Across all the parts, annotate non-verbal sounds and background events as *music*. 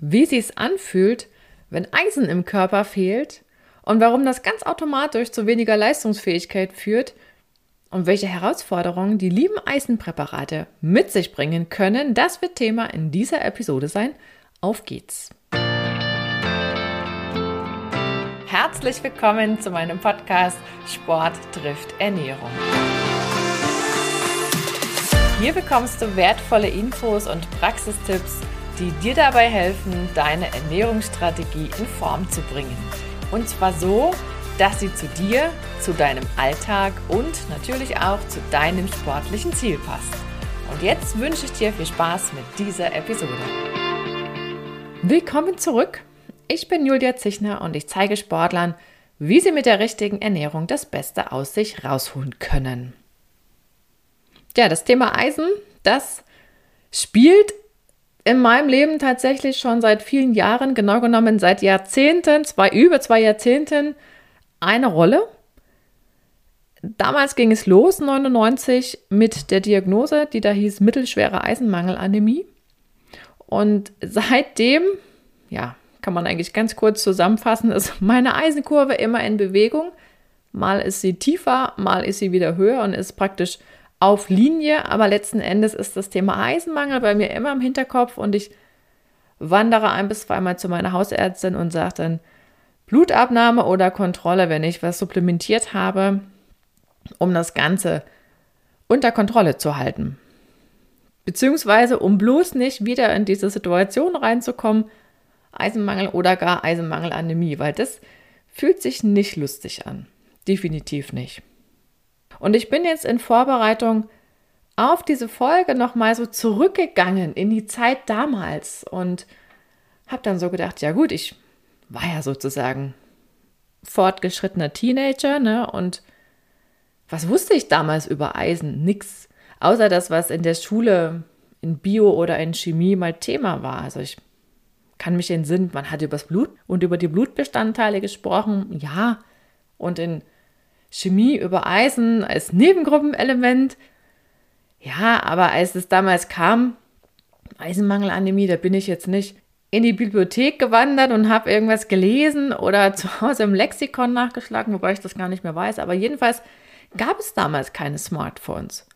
wie sie es anfühlt, wenn Eisen im Körper fehlt und warum das ganz automatisch zu weniger Leistungsfähigkeit führt und welche Herausforderungen die lieben Eisenpräparate mit sich bringen können, das wird Thema in dieser Episode sein. Auf geht's! Herzlich willkommen zu meinem Podcast Sport trifft Ernährung. Hier bekommst du wertvolle Infos und Praxistipps die dir dabei helfen, deine Ernährungsstrategie in Form zu bringen. Und zwar so, dass sie zu dir, zu deinem Alltag und natürlich auch zu deinem sportlichen Ziel passt. Und jetzt wünsche ich dir viel Spaß mit dieser Episode. Willkommen zurück. Ich bin Julia Zichner und ich zeige Sportlern, wie sie mit der richtigen Ernährung das Beste aus sich rausholen können. Ja, das Thema Eisen, das spielt in meinem Leben tatsächlich schon seit vielen Jahren, genau genommen seit Jahrzehnten, zwei, über zwei Jahrzehnten, eine Rolle. Damals ging es los, 99, mit der Diagnose, die da hieß mittelschwere Eisenmangelanämie. Und seitdem, ja, kann man eigentlich ganz kurz zusammenfassen, ist meine Eisenkurve immer in Bewegung. Mal ist sie tiefer, mal ist sie wieder höher und ist praktisch auf Linie, aber letzten Endes ist das Thema Eisenmangel bei mir immer im Hinterkopf und ich wandere ein bis zweimal zu meiner Hausärztin und sage dann Blutabnahme oder Kontrolle, wenn ich was supplementiert habe, um das Ganze unter Kontrolle zu halten. Beziehungsweise um bloß nicht wieder in diese Situation reinzukommen, Eisenmangel oder gar Eisenmangelanämie, weil das fühlt sich nicht lustig an. Definitiv nicht. Und ich bin jetzt in Vorbereitung auf diese Folge nochmal so zurückgegangen in die Zeit damals und habe dann so gedacht, ja gut, ich war ja sozusagen fortgeschrittener Teenager, ne? Und was wusste ich damals über Eisen? Nix. Außer das, was in der Schule in Bio oder in Chemie mal Thema war. Also ich kann mich entsinnen, man hat über das Blut und über die Blutbestandteile gesprochen, ja. Und in Chemie über Eisen als Nebengruppenelement. Ja, aber als es damals kam, Eisenmangelanämie, da bin ich jetzt nicht in die Bibliothek gewandert und habe irgendwas gelesen oder *laughs* zu Hause im Lexikon nachgeschlagen, wobei ich das gar nicht mehr weiß. Aber jedenfalls gab es damals keine Smartphones.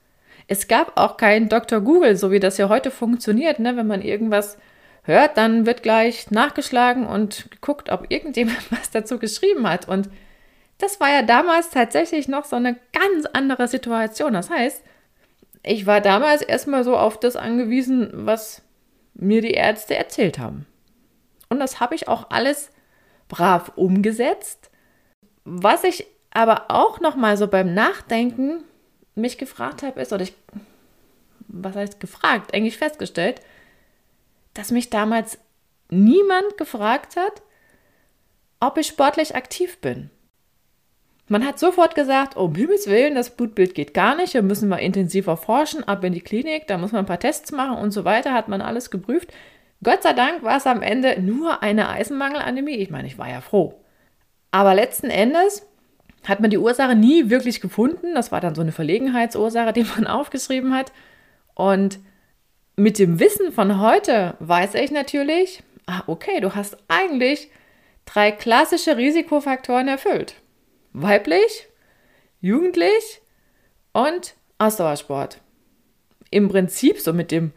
Es gab auch kein Dr. Google, so wie das ja heute funktioniert. Ne? Wenn man irgendwas hört, dann wird gleich nachgeschlagen und geguckt, ob irgendjemand *laughs* was dazu geschrieben hat. Und das war ja damals tatsächlich noch so eine ganz andere Situation. Das heißt, ich war damals erstmal so auf das angewiesen, was mir die Ärzte erzählt haben. Und das habe ich auch alles brav umgesetzt. Was ich aber auch noch mal so beim Nachdenken mich gefragt habe, ist, oder ich, was heißt gefragt, eigentlich festgestellt, dass mich damals niemand gefragt hat, ob ich sportlich aktiv bin. Man hat sofort gesagt, um Himmels Willen, das Blutbild geht gar nicht, wir müssen mal intensiver forschen, ab in die Klinik, da muss man ein paar Tests machen und so weiter, hat man alles geprüft. Gott sei Dank war es am Ende nur eine Eisenmangelanämie. Ich meine, ich war ja froh. Aber letzten Endes hat man die Ursache nie wirklich gefunden. Das war dann so eine Verlegenheitsursache, die man *laughs* aufgeschrieben hat. Und mit dem Wissen von heute weiß ich natürlich, ah, okay, du hast eigentlich drei klassische Risikofaktoren erfüllt weiblich, jugendlich und Ausdauersport. Im Prinzip, so mit dem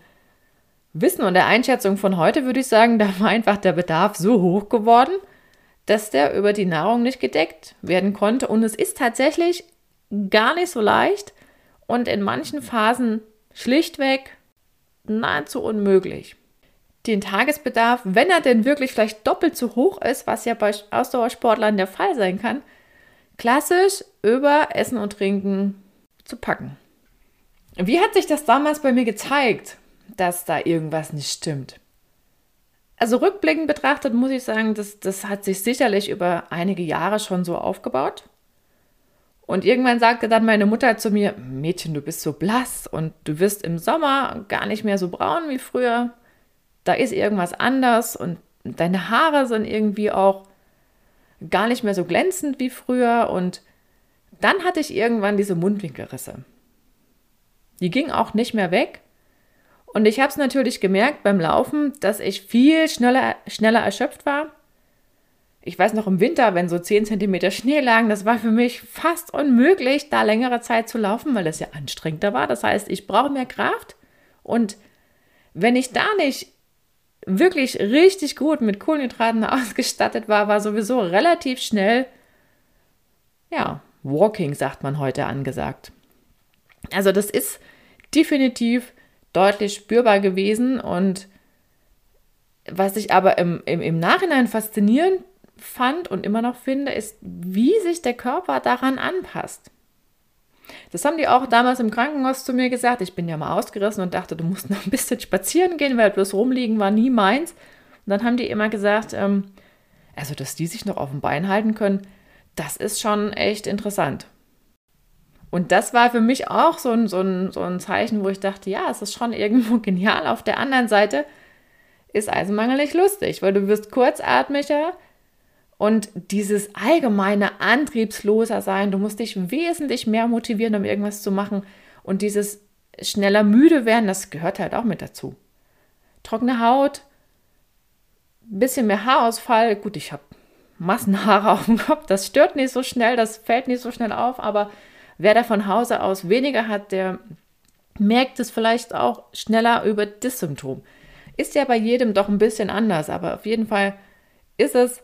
Wissen und der Einschätzung von heute, würde ich sagen, *laughs* da war einfach der Bedarf so hoch geworden, dass der über die Nahrung nicht gedeckt werden konnte. Und es ist tatsächlich gar nicht so leicht und in manchen Phasen schlichtweg nahezu unmöglich. Den Tagesbedarf, wenn er denn wirklich vielleicht doppelt so hoch ist, was ja bei Ausdauersportlern der Fall sein kann, klassisch über Essen und Trinken zu packen. Wie hat sich das damals bei mir gezeigt, dass da irgendwas nicht stimmt? Also rückblickend betrachtet muss ich sagen, das, das hat sich sicherlich über einige Jahre schon so aufgebaut. Und irgendwann sagte dann meine Mutter zu mir, Mädchen, du bist so blass und du wirst im Sommer gar nicht mehr so braun wie früher. Da ist irgendwas anders und deine Haare sind irgendwie auch gar nicht mehr so glänzend wie früher und dann hatte ich irgendwann diese Mundwinkelrisse. Die ging auch nicht mehr weg Und ich habe es natürlich gemerkt beim Laufen, dass ich viel schneller, schneller erschöpft war. Ich weiß noch im Winter, wenn so 10 cm Schnee lagen, das war für mich fast unmöglich, da längere Zeit zu laufen, weil das ja anstrengender war. Das heißt, ich brauche mehr Kraft. Und wenn ich da nicht wirklich richtig gut mit Kohlenhydraten *laughs* ausgestattet war, war sowieso relativ schnell, ja, Walking, sagt man heute angesagt. Also das ist definitiv deutlich spürbar gewesen und was ich aber im, im, im Nachhinein faszinierend fand und immer noch finde, ist, wie sich der Körper daran anpasst. Das haben die auch damals im Krankenhaus zu mir gesagt. Ich bin ja mal ausgerissen und dachte, du musst noch ein bisschen spazieren gehen, weil bloß rumliegen war nie meins. Und dann haben die immer gesagt, ähm, also dass die sich noch auf dem Bein halten können, das ist schon echt interessant. Und das war für mich auch so ein, so, ein, so ein Zeichen, wo ich dachte, ja, es ist schon irgendwo *laughs* genial. Auf der anderen Seite ist Eisenmangel nicht lustig, weil du wirst kurzatmiger, und dieses allgemeine antriebsloser sein, du musst dich wesentlich mehr motivieren, um irgendwas zu machen. Und dieses schneller müde werden, das gehört halt auch mit dazu. Trockene Haut, bisschen mehr Haarausfall. Gut, ich habe Massenhaare *laughs* auf dem Kopf, das stört nicht so schnell, das fällt nicht so schnell auf, aber wer da von Hause aus weniger hat, der merkt es vielleicht auch schneller über das Symptom. Ist ja bei jedem doch ein bisschen anders, aber auf jeden Fall ist es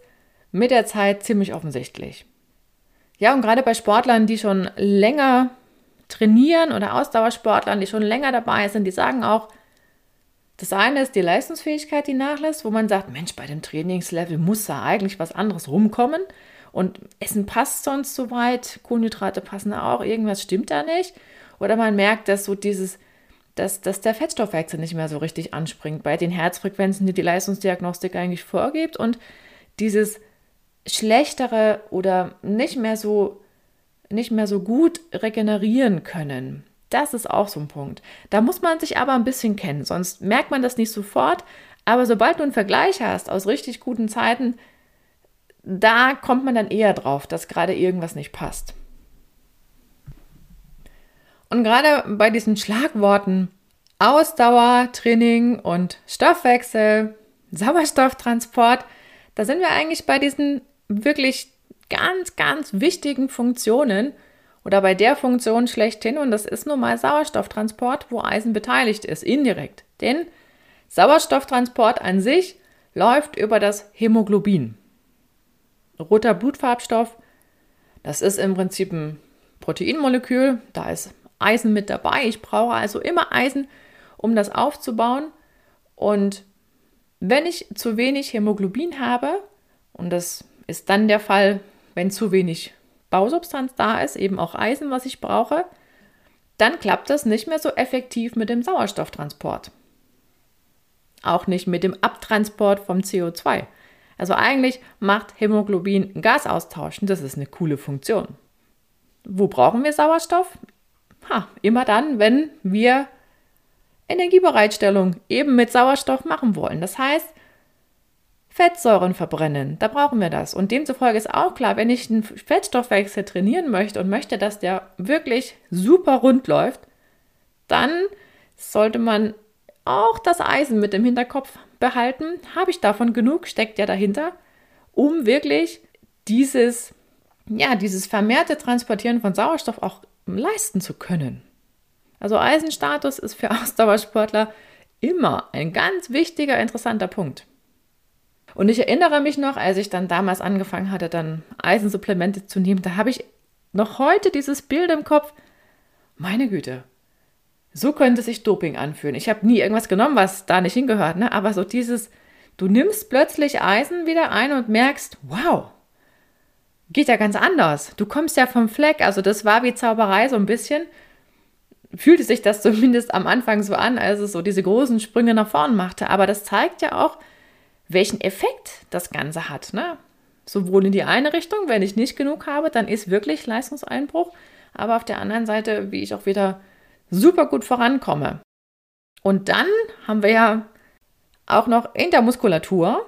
mit der Zeit ziemlich offensichtlich. Ja, und gerade bei Sportlern, die schon länger trainieren oder Ausdauersportlern, die schon länger dabei sind, die sagen auch, das eine ist die Leistungsfähigkeit, die nachlässt, wo man sagt, Mensch, bei dem Trainingslevel muss da eigentlich was anderes rumkommen und Essen passt sonst so weit, Kohlenhydrate passen auch, irgendwas stimmt da nicht. Oder man merkt, dass so dieses, dass, dass der Fettstoffwechsel nicht mehr so richtig anspringt bei den Herzfrequenzen, die die Leistungsdiagnostik eigentlich vorgibt und dieses schlechtere oder nicht mehr so nicht mehr so gut regenerieren können. Das ist auch so ein Punkt. Da muss man sich aber ein bisschen kennen, sonst merkt man das nicht sofort. Aber sobald du einen Vergleich hast aus richtig guten Zeiten, da kommt man dann eher drauf, dass gerade irgendwas nicht passt. Und gerade bei diesen Schlagworten Ausdauer, Training und Stoffwechsel, Sauerstofftransport, da sind wir eigentlich bei diesen wirklich ganz, ganz wichtigen Funktionen oder bei der Funktion schlechthin und das ist nun mal Sauerstofftransport, wo Eisen beteiligt ist, indirekt. Denn Sauerstofftransport an sich läuft über das Hämoglobin. Roter Blutfarbstoff, das ist im Prinzip ein Proteinmolekül, da ist Eisen mit dabei. Ich brauche also immer Eisen, um das aufzubauen. Und wenn ich zu wenig Hämoglobin habe, und das ist dann der Fall, wenn zu wenig Bausubstanz da ist, eben auch Eisen, was ich brauche, dann klappt das nicht mehr so effektiv mit dem Sauerstofftransport. Auch nicht mit dem Abtransport vom CO2. Also eigentlich macht Hämoglobin Gasaustausch und das ist eine coole Funktion. Wo brauchen wir Sauerstoff? Ha, immer dann, wenn wir Energiebereitstellung eben mit Sauerstoff machen wollen. Das heißt, Fettsäuren verbrennen. Da brauchen wir das. Und demzufolge ist auch klar, wenn ich einen Fettstoffwechsel trainieren möchte und möchte, dass der wirklich super rund läuft, dann sollte man auch das Eisen mit im Hinterkopf behalten. Habe ich davon genug? Steckt ja dahinter, um wirklich dieses, ja, dieses vermehrte Transportieren von Sauerstoff auch leisten zu können. Also Eisenstatus ist für Ausdauersportler immer ein ganz wichtiger, interessanter Punkt. Und ich erinnere mich noch, als ich dann damals angefangen hatte, dann Eisensupplemente zu nehmen, da habe ich noch heute dieses Bild im Kopf. Meine Güte, so könnte sich Doping anfühlen. Ich habe nie irgendwas genommen, was da nicht hingehört, ne? aber so dieses, du nimmst plötzlich Eisen wieder ein und merkst, wow, geht ja ganz anders. Du kommst ja vom Fleck, also das war wie Zauberei so ein bisschen. Fühlte sich das *laughs* zumindest am Anfang so an, als es so diese großen Sprünge nach vorn machte. Aber das zeigt ja auch, welchen Effekt das Ganze hat. Ne? Sowohl in die eine Richtung, wenn ich nicht genug habe, dann ist wirklich Leistungseinbruch, aber auf der anderen Seite, wie ich auch wieder super gut vorankomme. Und dann haben wir ja auch noch in der Muskulatur,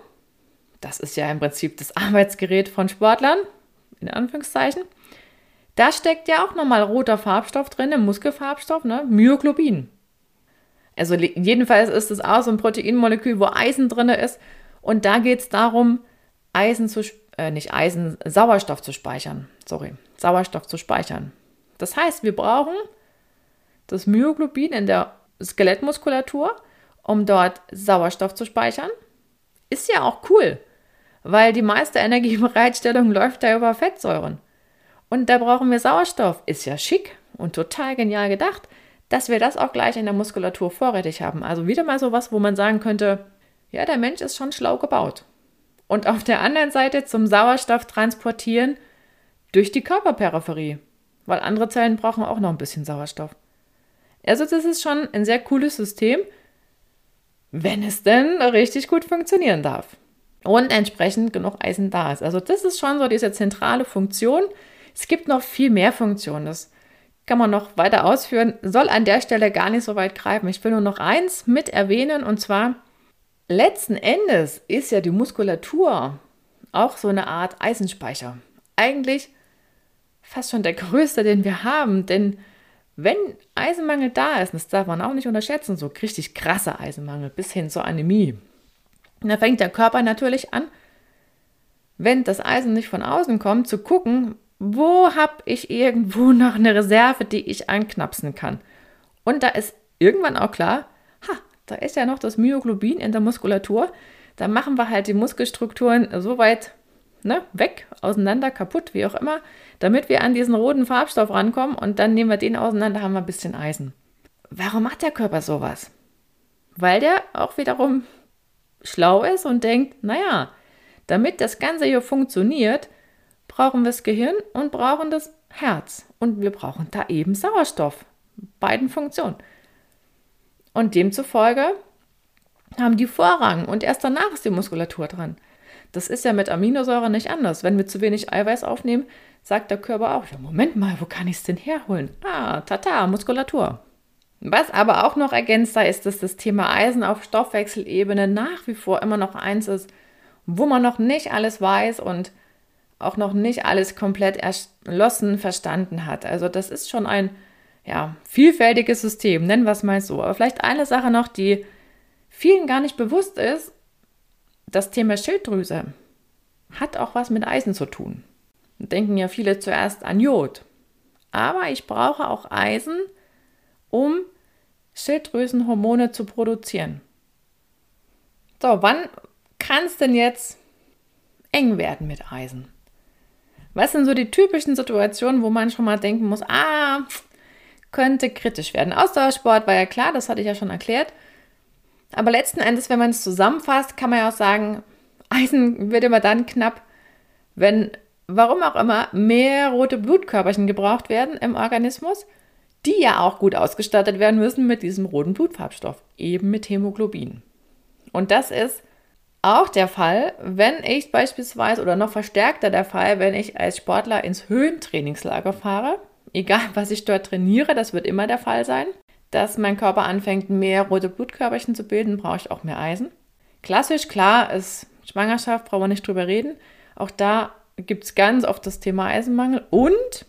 das ist ja im Prinzip das Arbeitsgerät von Sportlern, in Anführungszeichen, da steckt ja auch nochmal roter Farbstoff drin, im Muskelfarbstoff, ne? Myoglobin. Also jedenfalls ist es auch so ein Proteinmolekül, wo Eisen drin ist. Und da geht es darum, Eisen zu, äh, nicht Eisen, Sauerstoff zu speichern. Sorry, Sauerstoff zu speichern. Das heißt, wir brauchen das Myoglobin in der Skelettmuskulatur, um dort Sauerstoff zu speichern. Ist ja auch cool, weil die meiste Energiebereitstellung läuft da über Fettsäuren. Und da brauchen wir Sauerstoff. Ist ja schick und total genial gedacht, dass wir das auch gleich in der Muskulatur vorrätig haben. Also wieder mal so was, wo man sagen könnte, ja, der Mensch ist schon schlau gebaut. Und auf der anderen Seite zum Sauerstoff transportieren durch die Körperperipherie, weil andere Zellen brauchen auch noch ein bisschen Sauerstoff. Also das ist schon ein sehr cooles System, wenn es denn richtig gut funktionieren darf. Und entsprechend genug Eisen da ist. Also das ist schon so diese zentrale Funktion. Es gibt noch viel mehr Funktionen. Das kann man noch weiter ausführen. Soll an der Stelle gar nicht so weit greifen. Ich will nur noch eins mit erwähnen und zwar letzten Endes ist ja die Muskulatur auch so eine Art Eisenspeicher. Eigentlich fast schon der größte, den wir haben, denn wenn Eisenmangel da ist, das darf man auch nicht unterschätzen, so richtig krasser Eisenmangel bis hin zur Anämie, dann fängt der Körper natürlich an, wenn das Eisen nicht von außen kommt, zu gucken, wo habe ich irgendwo *laughs* noch eine Reserve, die ich anknapsen kann. Und da ist irgendwann auch klar, da ist ja noch das Myoglobin in der Muskulatur. Da machen wir halt die Muskelstrukturen so weit ne, weg, auseinander, kaputt, wie auch immer, damit wir an diesen roten Farbstoff rankommen und dann nehmen wir den auseinander, haben wir ein bisschen Eisen. Warum macht der Körper sowas? Weil der auch wiederum schlau ist und denkt, naja, damit das Ganze hier funktioniert, brauchen wir das Gehirn und brauchen das Herz. Und wir brauchen da eben Sauerstoff. Beiden Funktionen. Und demzufolge haben die Vorrang und erst danach ist die Muskulatur dran. Das ist ja mit Aminosäuren nicht anders. Wenn wir zu wenig Eiweiß aufnehmen, sagt der Körper auch, ja, Moment mal, wo kann ich es denn herholen? Ah, tata, Muskulatur. Was aber auch noch ergänzt ist, dass das Thema Eisen auf Stoffwechselebene nach wie vor immer noch eins ist, wo man noch nicht alles weiß und auch noch nicht alles komplett erschlossen verstanden hat. Also das ist schon ein ja, vielfältiges System, nennen wir es mal so. Aber vielleicht eine Sache noch, die vielen gar nicht bewusst ist, das Thema Schilddrüse hat auch was mit Eisen zu tun. Denken ja viele zuerst an Jod. Aber ich brauche auch Eisen, um Schilddrüsenhormone zu produzieren. So, wann kann es denn jetzt eng werden mit Eisen? Was sind so die typischen Situationen, wo man schon mal denken muss, ah, könnte kritisch werden. Ausdauersport war ja klar, das hatte ich ja schon erklärt. Aber letzten Endes, wenn man es zusammenfasst, kann man ja auch sagen, *laughs* Eisen wird immer dann knapp, wenn, warum auch immer, mehr rote Blutkörperchen gebraucht werden im Organismus, die ja auch gut ausgestattet werden müssen mit diesem roten Blutfarbstoff, eben mit Hämoglobin. Und das ist auch der Fall, wenn ich beispielsweise oder noch verstärkter der Fall, wenn ich als Sportler ins Höhentrainingslager fahre egal was ich dort trainiere, das wird immer der Fall sein, dass mein Körper anfängt, mehr rote Blutkörperchen zu bilden, brauche ich auch mehr Eisen. Klassisch, klar, ist Schwangerschaft, brauchen wir nicht drüber reden. Auch da gibt es ganz oft das Thema Eisenmangel. Und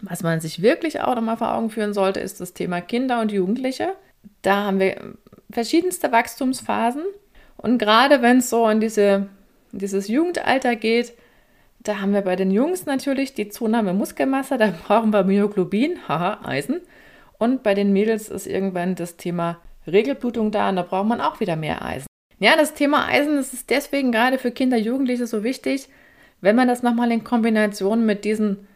was man sich wirklich auch nochmal vor Augen führen sollte, ist das Thema Kinder und Jugendliche. Da haben wir verschiedenste Wachstumsphasen. Und gerade wenn es so in diese, dieses Jugendalter geht, da haben wir bei den Jungs natürlich die Zunahme Muskelmasse, da brauchen wir Myoglobin, haha, Eisen. Und bei den Mädels ist irgendwann das Thema Regelblutung da und da braucht man auch wieder mehr Eisen. Ja, das Thema Eisen das ist deswegen gerade für Kinder, Jugendliche so wichtig, wenn man das nochmal in Kombination mit diesen,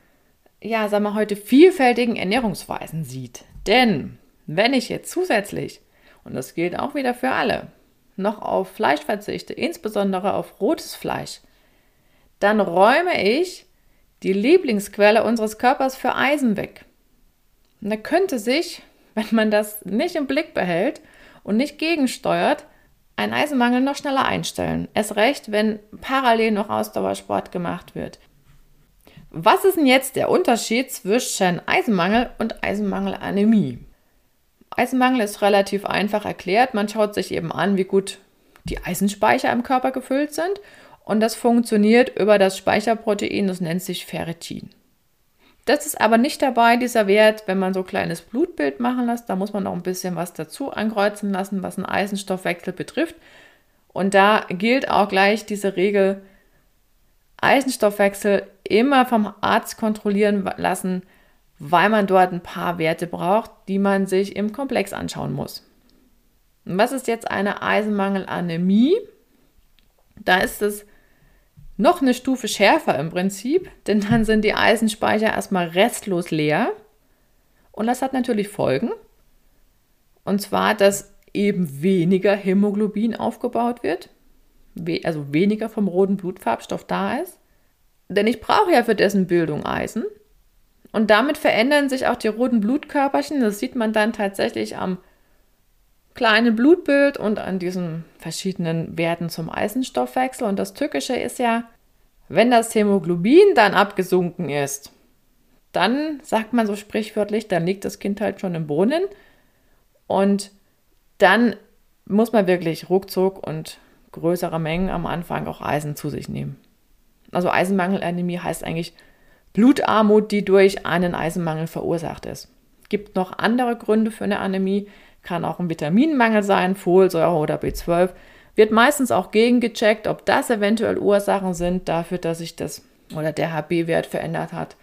ja, sagen wir heute, vielfältigen Ernährungsweisen sieht. Denn wenn ich jetzt zusätzlich, und das gilt auch wieder für alle, noch auf Fleisch verzichte, insbesondere auf rotes Fleisch, dann räume ich die Lieblingsquelle unseres Körpers für Eisen weg. Und da könnte sich, *laughs* wenn man das nicht im Blick behält und nicht gegensteuert, ein Eisenmangel noch schneller einstellen. Es recht, wenn parallel noch Ausdauersport gemacht wird. Was ist denn jetzt der Unterschied zwischen Eisenmangel und Eisenmangelanämie? Eisenmangel ist relativ einfach erklärt. Man schaut sich eben an, wie gut die Eisenspeicher im Körper gefüllt sind und das funktioniert über das Speicherprotein, das nennt sich Ferritin. Das ist aber nicht dabei, dieser Wert, wenn man so ein kleines Blutbild machen lässt. Da muss man noch ein bisschen was dazu ankreuzen lassen, was einen Eisenstoffwechsel betrifft. Und da gilt auch gleich diese Regel, Eisenstoffwechsel immer vom Arzt kontrollieren lassen, weil man dort ein paar Werte braucht, die man sich im Komplex anschauen muss. Und was ist jetzt eine Eisenmangelanämie? Da ist es noch eine Stufe schärfer im Prinzip, denn dann sind die Eisenspeicher erstmal restlos leer. Und das hat natürlich Folgen. Und zwar, dass eben weniger Hämoglobin aufgebaut wird, also weniger vom roten Blutfarbstoff da ist. Denn ich brauche ja für dessen Bildung Eisen. Und damit verändern sich auch die roten Blutkörperchen. Das sieht man dann tatsächlich am kleinen Blutbild und an diesen verschiedenen Werten zum Eisenstoffwechsel. Und das Tückische ist ja, wenn das Hämoglobin dann abgesunken ist, dann sagt man so sprichwörtlich, dann liegt das Kind halt schon im Brunnen. Und dann muss man wirklich ruckzuck und größere Mengen am Anfang auch Eisen zu sich nehmen. Also Eisenmangelanämie heißt eigentlich Blutarmut, die durch einen Eisenmangel verursacht ist. Es Gibt noch andere Gründe für eine Anämie, kann auch ein Vitaminmangel sein, Folsäure oder B12. Wird meistens auch gegengecheckt, ob das eventuell Ursachen sind dafür, dass sich das oder der HB-Wert verändert hat.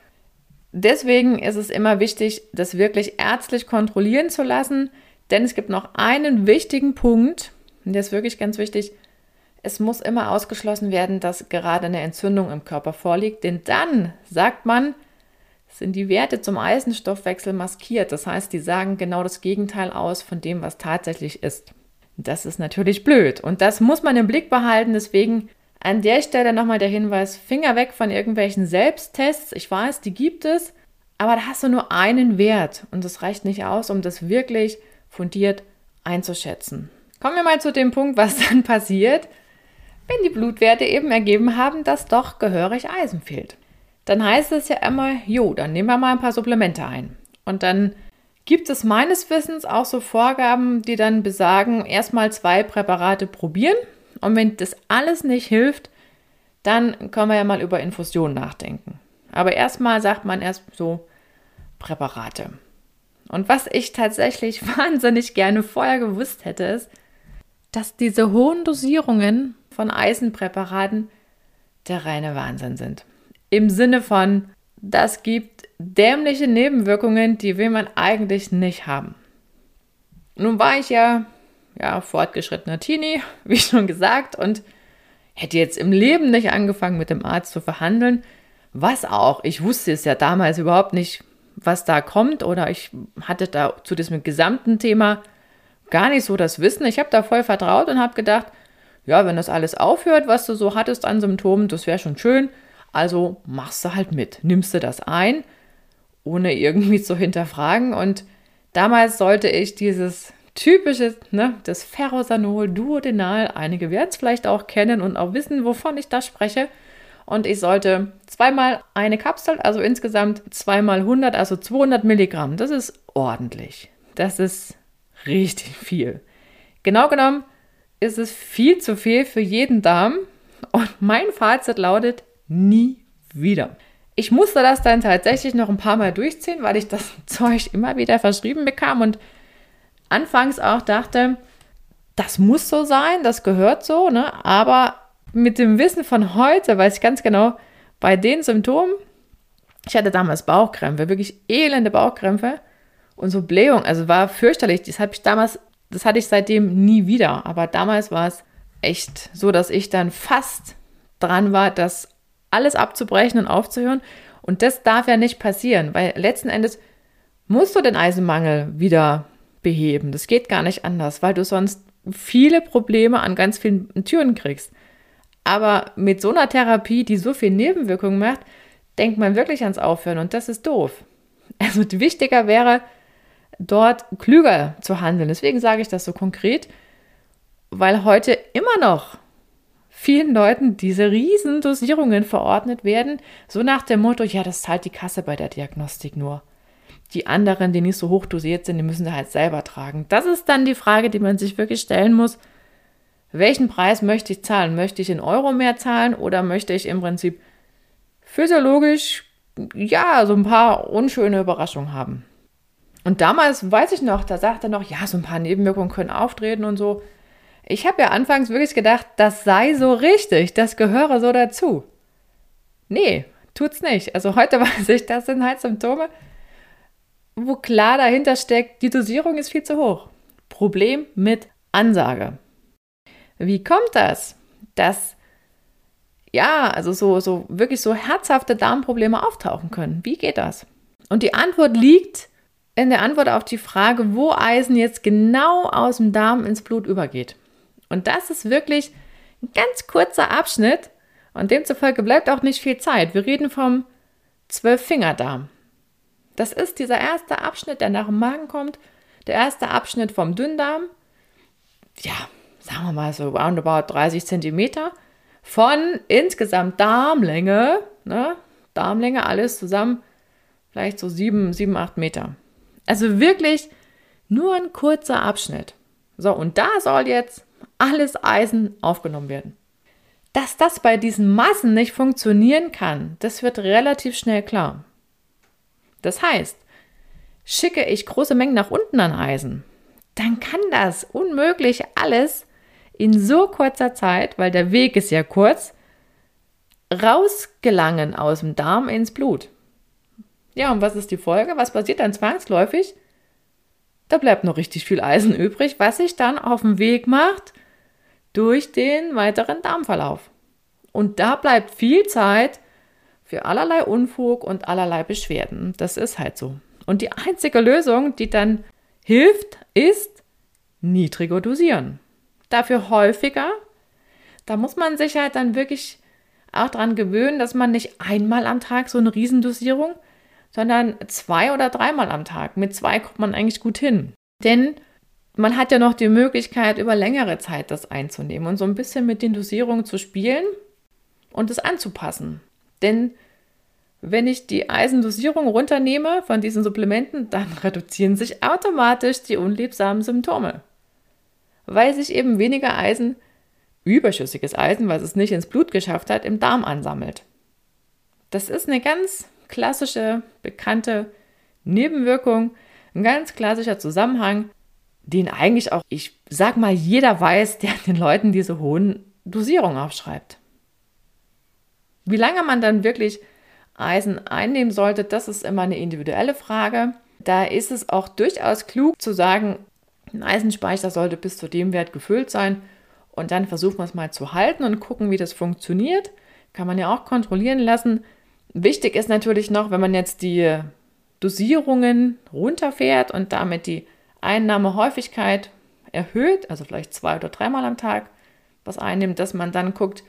Deswegen ist es immer wichtig, das wirklich ärztlich kontrollieren zu lassen, denn es gibt noch einen wichtigen Punkt, und der ist wirklich ganz wichtig. Es muss immer ausgeschlossen werden, dass gerade eine Entzündung im Körper vorliegt, denn dann sagt man, sind die Werte zum Eisenstoffwechsel maskiert. Das heißt, die sagen genau das Gegenteil aus von dem, was tatsächlich ist. Das ist natürlich blöd und das muss man im Blick behalten. Deswegen an der Stelle nochmal der Hinweis, Finger weg von irgendwelchen Selbsttests. Ich weiß, die gibt es, aber da hast du nur einen Wert und das reicht nicht aus, um das wirklich fundiert einzuschätzen. Kommen wir mal zu dem Punkt, was dann passiert, wenn die Blutwerte eben ergeben haben, dass doch gehörig Eisen fehlt. Dann heißt es ja immer, jo, dann nehmen wir mal ein paar Supplemente ein. Und dann gibt es meines Wissens auch so Vorgaben, die dann besagen, erstmal zwei Präparate probieren. Und wenn das alles nicht hilft, dann können wir ja mal über Infusion nachdenken. Aber erstmal sagt man erst so Präparate. Und was ich tatsächlich *laughs* wahnsinnig gerne vorher gewusst hätte, ist, dass diese hohen Dosierungen von Eisenpräparaten der reine Wahnsinn sind. Im Sinne von, das gibt dämliche Nebenwirkungen, die will man eigentlich nicht haben. Nun war ich ja, ja fortgeschrittener Teenie, *laughs* wie schon gesagt, und hätte jetzt im Leben nicht angefangen, mit dem Arzt zu verhandeln. Was auch, ich wusste es ja damals überhaupt nicht, was da kommt oder ich hatte da zu diesem gesamten Thema gar nicht so das Wissen. Ich habe da voll vertraut und habe gedacht, ja, wenn das alles aufhört, was du so hattest an Symptomen, das wäre schon schön. Also machst du halt mit, nimmst du das ein, ohne irgendwie *laughs* zu hinterfragen. Und damals sollte ich dieses typische, ne, das Ferrosanol Duodenal, einige werden es vielleicht auch kennen und auch wissen, wovon ich da spreche, und ich sollte zweimal eine Kapsel, also insgesamt zweimal 100, also 200 Milligramm. Das ist ordentlich. Das ist richtig viel. Genau genommen ist es viel zu viel für jeden Darm und mein Fazit lautet nie wieder. Ich musste das dann tatsächlich noch ein paar Mal durchziehen, weil ich das *laughs* Zeug immer wieder verschrieben bekam und anfangs auch dachte, das muss so sein, das gehört so, ne? Aber mit dem Wissen von heute weiß ich ganz genau, bei den Symptomen, ich hatte damals Bauchkrämpfe, wirklich elende Bauchkrämpfe und so Blähung, also war fürchterlich. Das habe ich damals, das hatte ich seitdem nie wieder. Aber damals war es echt so, dass ich dann fast dran war, das alles abzubrechen und aufzuhören. Und das darf ja nicht passieren, weil letzten Endes musst du den Eisenmangel wieder beheben. Das geht gar nicht anders, weil du sonst viele Probleme an ganz vielen Türen kriegst. Aber mit so einer Therapie, die so viel Nebenwirkungen macht, denkt man wirklich ans Aufhören und das ist doof. Also wichtiger wäre, dort klüger zu handeln. Deswegen sage ich das so konkret, weil heute immer noch vielen Leuten diese riesen Dosierungen verordnet werden, so nach dem Motto, ja, das zahlt die Kasse bei der Diagnostik nur. Die anderen, die nicht so hoch dosiert sind, die müssen sie halt selber tragen. Das ist dann die Frage, die man sich wirklich stellen muss welchen Preis möchte ich zahlen? Möchte ich in Euro mehr zahlen oder möchte ich im Prinzip physiologisch ja, so ein paar unschöne Überraschungen haben. Und damals weiß ich noch, da sagte er noch, ja, so ein paar Nebenwirkungen können auftreten und so. Ich habe ja anfangs wirklich gedacht, das sei so richtig, das gehöre so dazu. Nee, tut's nicht. Also heute *laughs* weiß ich, das sind halt Symptome, wo klar dahinter steckt, die Dosierung ist viel zu hoch. Problem mit Ansage. Wie kommt das, dass ja, also so, so wirklich so herzhafte Darmprobleme auftauchen können? Wie geht das? Und die Antwort liegt in der Antwort auf die Frage, wo Eisen jetzt genau aus dem Darm ins Blut übergeht. Und das ist wirklich ein ganz kurzer Abschnitt und demzufolge bleibt auch nicht viel Zeit. Wir reden vom Zwölffingerdarm. Das ist dieser erste Abschnitt, der nach dem Magen kommt, der erste Abschnitt vom Dünndarm. Ja, sagen wir mal so roundabout 30 Zentimeter von insgesamt Darmlänge, ne, Darmlänge, alles zusammen, vielleicht so 7, 7, 8 Meter. Also wirklich nur ein kurzer Abschnitt. So, und da soll jetzt alles Eisen aufgenommen werden. Dass das bei diesen Massen nicht funktionieren kann, das wird relativ schnell klar. Das heißt, schicke ich große Mengen nach unten an Eisen, dann kann das unmöglich alles in so kurzer Zeit, weil der Weg ist ja kurz, rausgelangen aus dem Darm ins Blut. Ja, und was ist die Folge? Was passiert dann zwangsläufig? Da bleibt noch richtig viel Eisen übrig, was sich dann auf den Weg macht durch den weiteren Darmverlauf. Und da bleibt viel Zeit für allerlei Unfug und allerlei Beschwerden. Das ist halt so. Und die einzige Lösung, die dann hilft, ist niedriger dosieren. Dafür häufiger. Da muss man sich halt dann wirklich auch daran gewöhnen, dass man nicht einmal am Tag so eine Riesendosierung sondern zwei oder dreimal am Tag. Mit zwei kommt man eigentlich gut hin. Denn man hat ja noch die Möglichkeit, über längere Zeit das einzunehmen und so ein bisschen mit den Dosierungen zu spielen und es anzupassen. Denn wenn ich die Eisendosierung runternehme von diesen Supplementen, dann *laughs* reduzieren sich automatisch die unliebsamen Symptome. Weil sich eben weniger Eisen, überschüssiges Eisen, was es nicht ins Blut geschafft hat, im Darm ansammelt. Das ist eine ganz klassische, bekannte Nebenwirkung, ein ganz klassischer Zusammenhang, den eigentlich auch, ich sag mal, jeder weiß, der *laughs* den Leuten diese hohen Dosierungen aufschreibt. Wie lange man dann wirklich Eisen einnehmen sollte, das ist immer eine individuelle Frage. Da ist es auch durchaus klug zu sagen, ein Eisenspeicher sollte bis zu dem Wert gefüllt sein und dann versuchen wir es mal zu halten und gucken, wie das funktioniert. Kann man ja auch kontrollieren lassen. Wichtig ist natürlich noch, wenn man jetzt die Dosierungen runterfährt und damit die Einnahmehäufigkeit erhöht, also vielleicht zwei oder dreimal am Tag was einnimmt, dass man dann guckt,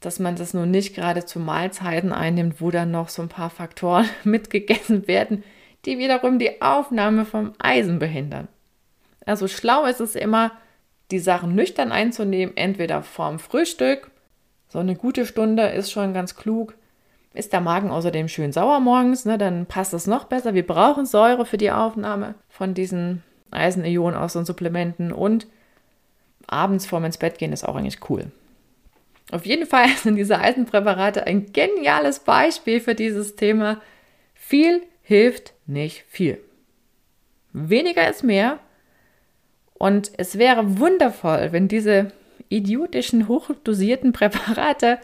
dass man das nun nicht gerade zu Mahlzeiten einnimmt, wo dann noch so ein paar Faktoren *laughs* mitgegessen werden, die wiederum die Aufnahme vom Eisen behindern. Also schlau ist es immer, die Sachen nüchtern einzunehmen, entweder vorm Frühstück, so eine gute Stunde ist schon ganz klug, ist der Magen außerdem schön sauer morgens, ne, dann passt es noch besser. Wir brauchen Säure für die Aufnahme von diesen Eisenionen aus den Supplementen und abends vorm ins Bett gehen ist auch eigentlich cool. Auf jeden Fall *laughs* sind diese Eisenpräparate ein geniales Beispiel für dieses Thema. Viel hilft nicht viel. Weniger ist mehr. Und es wäre wundervoll, wenn diese idiotischen, hochdosierten Präparate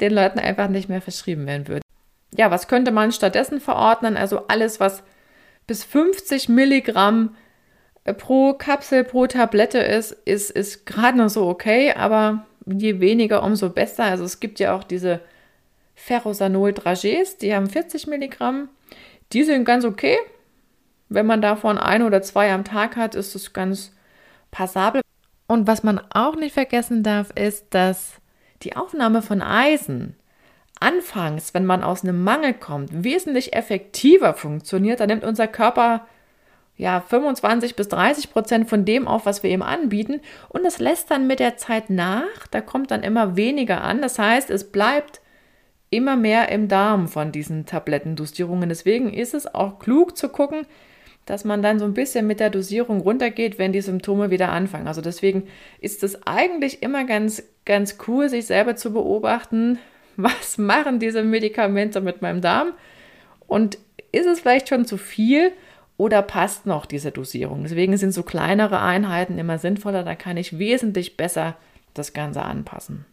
den Leuten einfach nicht mehr verschrieben werden würde. Ja, was könnte man stattdessen verordnen? Also alles, was bis 50 Milligramm pro Kapsel, pro Tablette ist, ist, ist gerade noch so okay, aber je weniger, umso besser. Also es gibt ja auch diese Ferrosanol-Dragees, die haben 40 Milligramm. Die sind ganz okay. Wenn man davon ein oder zwei am Tag hat, ist es ganz passabel. Und was man auch nicht vergessen darf, ist, dass die Aufnahme von Eisen anfangs, wenn man aus einem Mangel kommt, wesentlich effektiver funktioniert, dann nimmt unser Körper ja 25 bis 30 Prozent von dem auf, was wir ihm anbieten, und es lässt dann mit der Zeit nach. Da kommt dann immer weniger an. Das heißt, es bleibt immer mehr im Darm von diesen Tablettendosierungen. Deswegen ist es auch klug zu gucken, dass man dann so ein bisschen mit der Dosierung runtergeht, wenn die Symptome wieder anfangen. Also deswegen ist es eigentlich immer ganz, ganz cool, sich selber zu beobachten, *laughs* was machen diese Medikamente mit meinem Darm und ist es vielleicht schon zu viel oder passt noch diese Dosierung? Deswegen sind so kleinere Einheiten immer sinnvoller, da kann ich wesentlich besser das Ganze anpassen.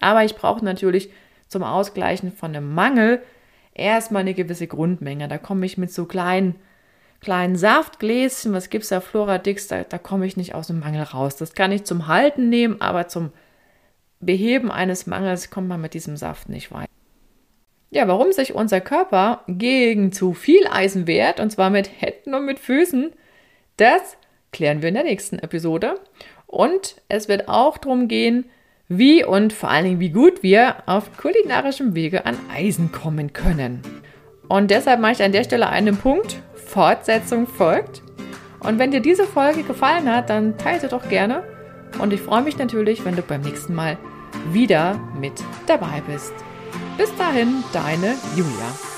Aber ich brauche natürlich zum Ausgleichen von einem Mangel erstmal eine gewisse Grundmenge. Da komme ich mit so kleinen, kleinen Saftgläschen, was gibt es da, Floradix, da, da komme ich nicht aus dem Mangel raus. Das kann ich zum Halten nehmen, aber zum Beheben eines Mangels kommt man mit diesem Saft nicht weit. Ja, warum sich unser Körper gegen zu viel Eisen wehrt, und zwar mit Händen und mit Füßen, das klären wir in der nächsten Episode. Und es wird auch darum gehen, wie und vor allen Dingen wie gut wir auf kulinarischem Wege an Eisen kommen können. Und deshalb mache ich an der Stelle einen Punkt. Fortsetzung folgt. Und wenn dir diese Folge gefallen hat, dann teile sie doch gerne. Und ich freue mich natürlich, wenn du beim nächsten Mal wieder mit dabei bist. Bis dahin, deine Julia.